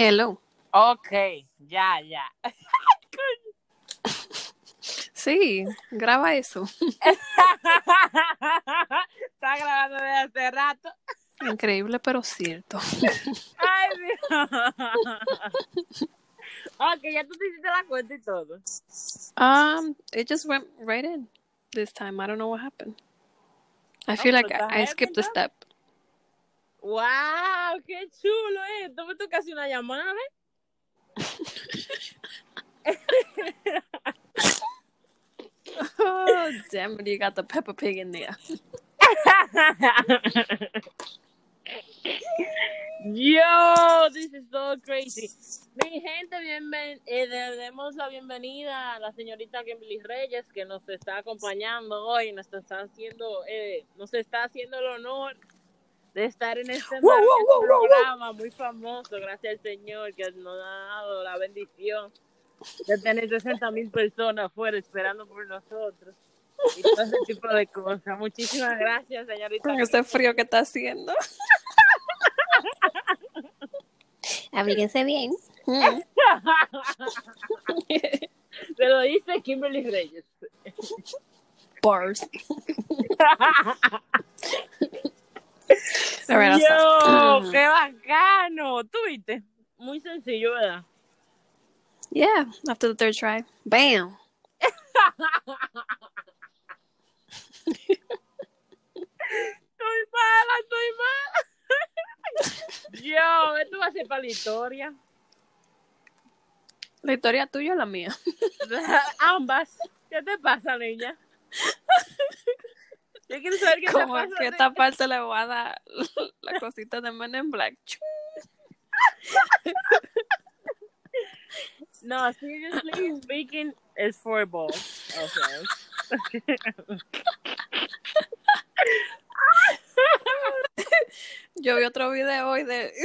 Hello. Ok, ya, ya. Sí, graba eso. Está grabando desde hace rato. Increíble, pero cierto. Ay, Dios. Ok, ya tú te hiciste la cuenta y todo. Um, it just went right in this time. I don't know what happened. I feel Oh, like I, I skipped a step. ¡Wow! ¡Qué chulo, eh! Toma tú casi una llamada, Oh, damn it, you got the Peppa Pig in there. Yo, this is so crazy. Mi gente, bienven eh, demos la bienvenida a la señorita Kimberly Reyes que nos está acompañando hoy, nos está haciendo, eh, nos está haciendo el honor de estar en este Wow, wow, maravilloso wow, wow, wow. programa muy famoso, gracias al Señor que nos ha dado la bendición de tener 60 mil personas afuera esperando por nosotros y todo ese tipo de cosas. Muchísimas gracias, señorita. Con este frío que está haciendo. Abríguense bien. Mm. Se lo dice Kimberly Reyes. Bars. Yo, qué bacano. ¿Tú viste? Muy sencillo, ¿verdad? Yeah, after the third try. Bam. Estoy mala, estoy mala. Yo, esto va a ser para la historia. La historia tuya o la mía. Ambas. ¿Qué te pasa, niña? Yo quiero saber qué te Como pasa. que esta parte le voy a dar la cosita de Men in Black. No, seriously speaking, it's four balls. Okay. Yo vi otro video hoy de.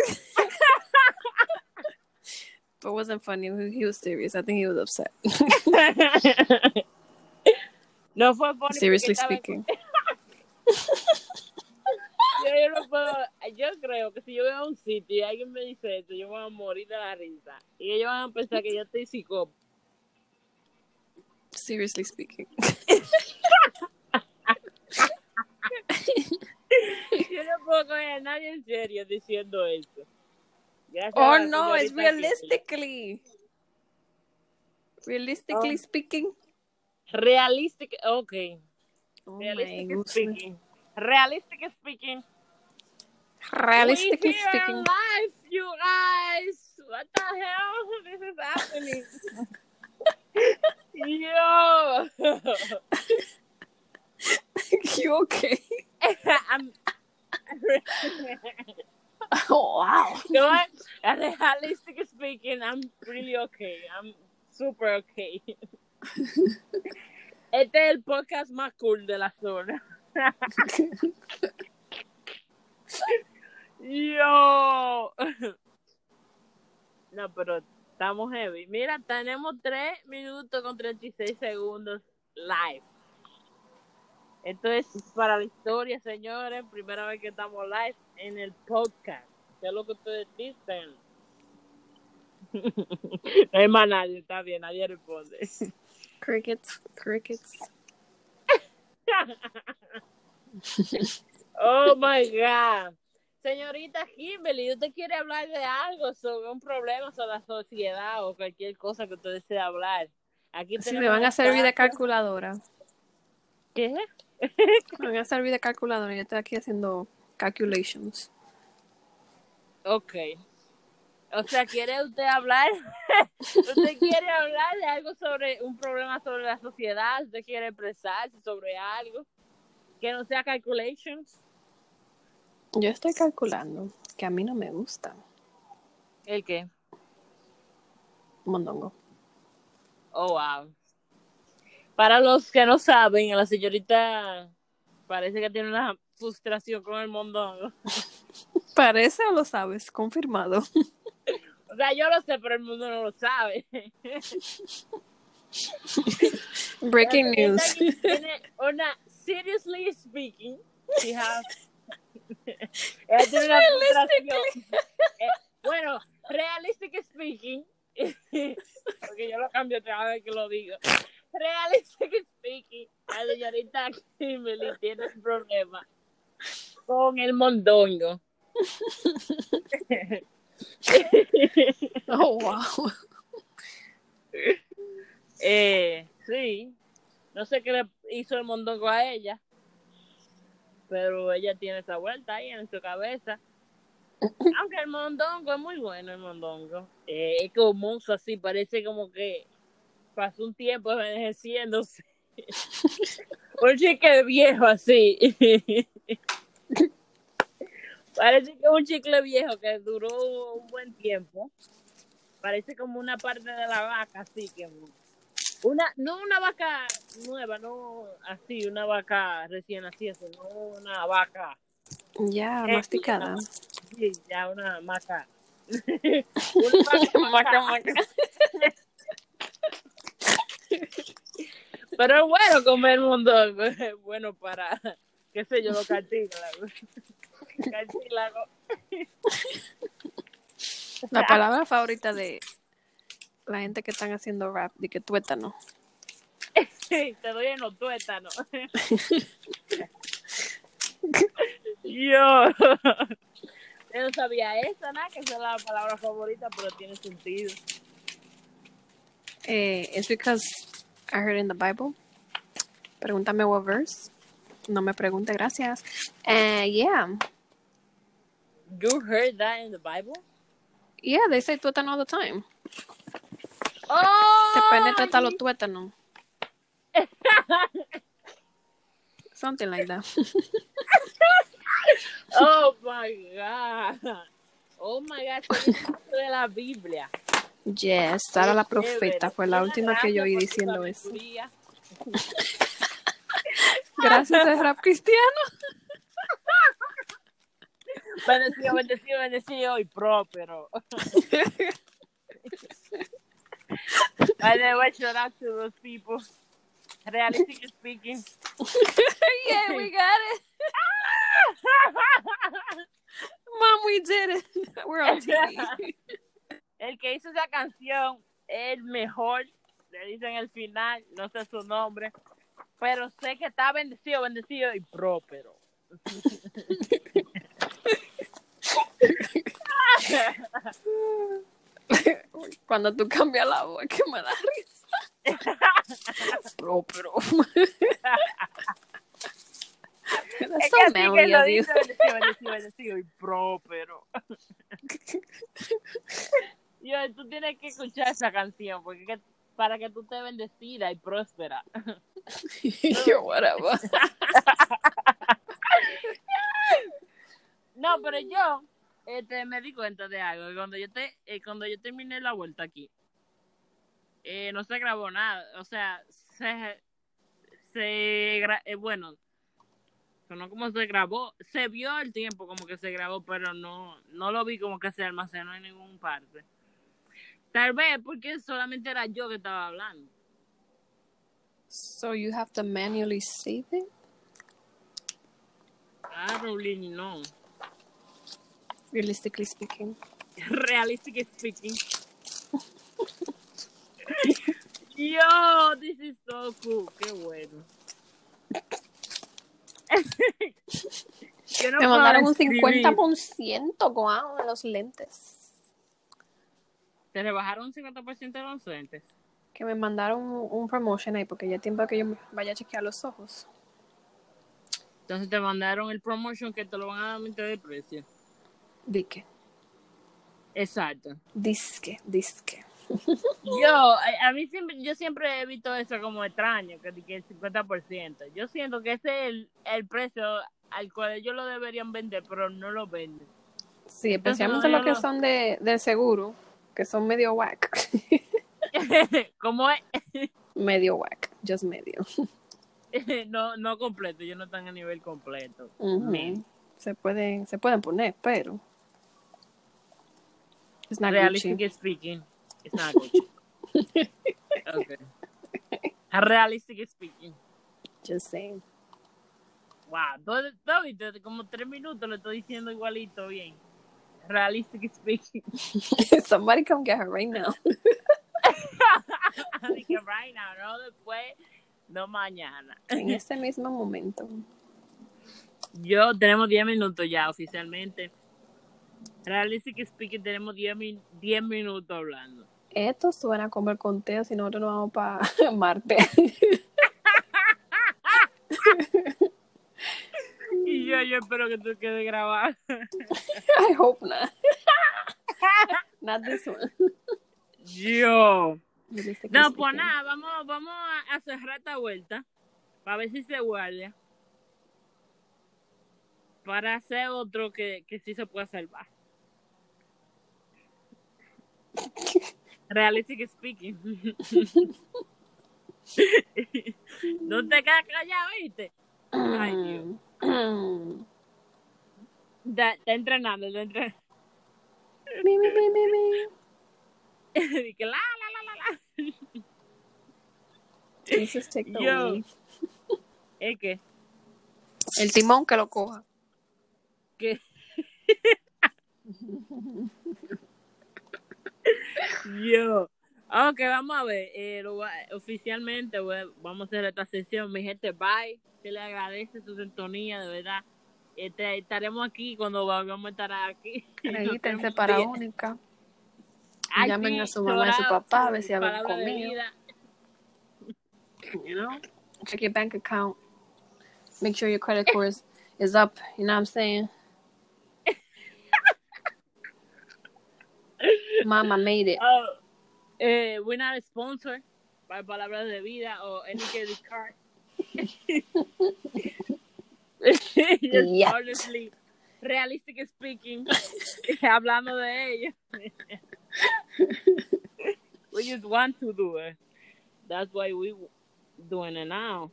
But it wasn't funny. He was serious. I think he was upset. no fue funny Seriously en- speaking. Yo, yo no puedo, yo creo que si yo voy a un sitio y alguien me dice esto, yo voy a morir de la risa. Y ellos van a pensar que yo estoy psicópata. Seriously speaking. Yo no puedo coger a nadie en serio diciendo eso. Gracias Oh no, Kimberly. realistically. Realistically Oh. speaking. Realistic, okay. Oh Realistic my goodness. speaking. Realistic speaking. Realistically speaking. live, you guys. What the hell? This is happening. Yo. you okay? I'm. Oh wow. No, I- Realistically speaking, I'm really okay. I'm super okay. Este es el podcast más cool de la zona. Yo. No, pero estamos heavy. Mira, tenemos 3 minutos con 36 segundos live. Esto es para la historia, señores. Primera vez que estamos live en el podcast. ¿Qué es lo que ustedes dicen? No está bien, nadie responde. Crickets. Crickets. Oh my God. Señorita Kimberly, ¿usted quiere hablar de algo sobre un problema sobre la sociedad o cualquier cosa que usted desee hablar? Aquí Sí, me van a servir de calculadora. ¿Qué? Me van a servir de calculadora. Yo estoy aquí haciendo calculations. Ok. O sea, ¿quiere usted hablar? ¿Usted quiere hablar de algo sobre un problema sobre la sociedad? ¿Usted quiere expresarse sobre algo? Que no sea calculations. Yo estoy calculando que a mí no me gusta ¿El qué? mondongo. Oh, wow. Para los que no saben, la señorita parece que tiene una frustración con el mondongo. ¿Parece o lo sabes? Confirmado. O sea, yo lo sé, pero el mundo no lo sabe. Breaking news. Tiene una, seriously speaking, she has, ella tiene una eh, bueno, realistic speaking, porque yo lo cambio cada vez que lo digo. Realistic speaking, la señorita Kimberly tiene un problema con el mondongo. Oh, wow. Eh, sí, no sé qué le hizo el mondongo a ella, pero ella tiene esa vuelta ahí en su cabeza. Aunque el mondongo es muy bueno, el mondongo. Eh, es como así, parece como que pasó un tiempo envejeciéndose. un chicle viejo así. parece que es un chicle viejo que duró un buen tiempo. Parece como una parte de la vaca, así que una, no una vaca nueva, no así, una vaca recién nacida, sino una vaca. Ya, masticada. una- sí, ya una maca. una vaca, maca. Pero es bueno comer mondongo, es bueno para, qué sé yo, los cartílagos. La palabra favorita de la gente que están haciendo rap, de que tuétano. Sí, te doy en los tuétanos. Yo. Yo no sabía esa, nada, que esa es la palabra favorita, pero tiene sentido. Eh, it's because I heard in the Bible. Pregúntame what verse. No me pregunte, gracias. Eh, yeah. You heard that in the Bible? Yeah, they say tuétano all the time. Oh, Te penetra hasta los tuétanos. Something like that. oh my God. Oh my God, de la Biblia. Yes, Sara la profeta fue la última que yo oí diciendo eso. Gracias al rap cristiano. Bendecido, bendecido, bendecido y próspero. Way, shout out to those people. Realistic speaking. yeah, we got it. Mom, we did it. We're on TV. El que hizo esa canción el mejor. Le dicen el final, no sé su nombre. Pero sé que está bendecido, bendecido y próspero. Cuando tú cambias la voz, que me da risa. Próspero. Es que así que lo dice bendecido, bendecido, bendecido y próspero. Yo, tú tienes que escuchar esa canción porque que- para que tú te bendecida y próspera. Yo, whatever. No, pero yo este, me di cuenta de algo. Cuando yo, te, eh, cuando yo terminé la vuelta aquí, eh, no se grabó nada. O sea, se, se eh, bueno, sonó como se grabó. Se vio el tiempo como que se grabó, pero no, no lo vi como que se almacenó en ningún parte. Tal vez porque solamente era yo que estaba hablando. So you have to manually save it? I don't really know. Realistically speaking. Realistic speaking. Yo, this is so cool. Qué bueno. Yo no Me mandaron un escribir. 50%, guau, en los lentes. Te rebajaron un 50% de los lentes. Que me mandaron un, promotion ahí porque ya tiempo que yo vaya a chequear los ojos. Entonces te mandaron el promotion que te lo van a dar a mitad de precio. Dique. Exacto. Disque, disque. Yo, a, a mí siempre, yo siempre he visto eso como extraño, que, que el 50%. Yo siento que ese es el, el precio al cual ellos lo deberían vender, pero no lo venden. Sí, especialmente los que son de, del seguro, que son medio whack. ¿Cómo es? medio whack, just medio. no, no completo, ellos no están a nivel completo. Se pueden, se pueden poner, pero. It's not speaking, it's not Gucci. okay. Realistic speaking. Just saying. Wow, todo, todo, como tres minutos lo estoy diciendo igualito bien. Realistic speaking. Somebody come get her right now. Así que right now, no después, no mañana. En ese mismo momento. Yo tenemos 10 minutos ya oficialmente. Realistic speaking, tenemos 10, min- 10 minutos hablando. Esto suena como el conteo si nosotros nos vamos para Marte. Y yo, yo espero que tú quedes grabado. I hope not. Not this one. Yo. No, pues nada, vamos, vamos a, cerrar esta vuelta. Para ver si se guarda. Para hacer otro que, que sí se pueda salvar. Realistic speaking. no te quedas callado, ¿viste? Ay, Dios. Está, entrenando, está entrenando. Mi, mi, mi, mi, mi. Dije, la, la, la, la, la. Take the Yo. Es que, El timón que lo coja. que yo. Ok, vamos a ver. eh, lo oficialmente we- vamos a hacer esta sesión. Mi gente, bye. Se le agradece su sintonía, de verdad. Este, estaremos aquí cuando vamos a estar aquí. Revítense Nos para única. Ay, Llamen sí, a su mamá y su papá a ver si conmigo. vida. You know? Check your bank account. Make sure your credit score is, is up. You know what I'm saying? Mama made it. Oh, eh, we're not a sponsor by Palabras de Vida or any credit card. Honestly, realistic speaking, hablando de ellos. we just want to do it. That's why we doing it now.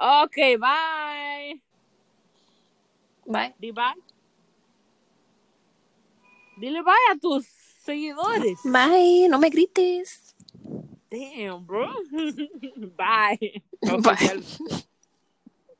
Okay, bye. Bye. Di bye. Dile bye a tus seguidores. Bye. No me grites. Damn, bro. Bye. Bye.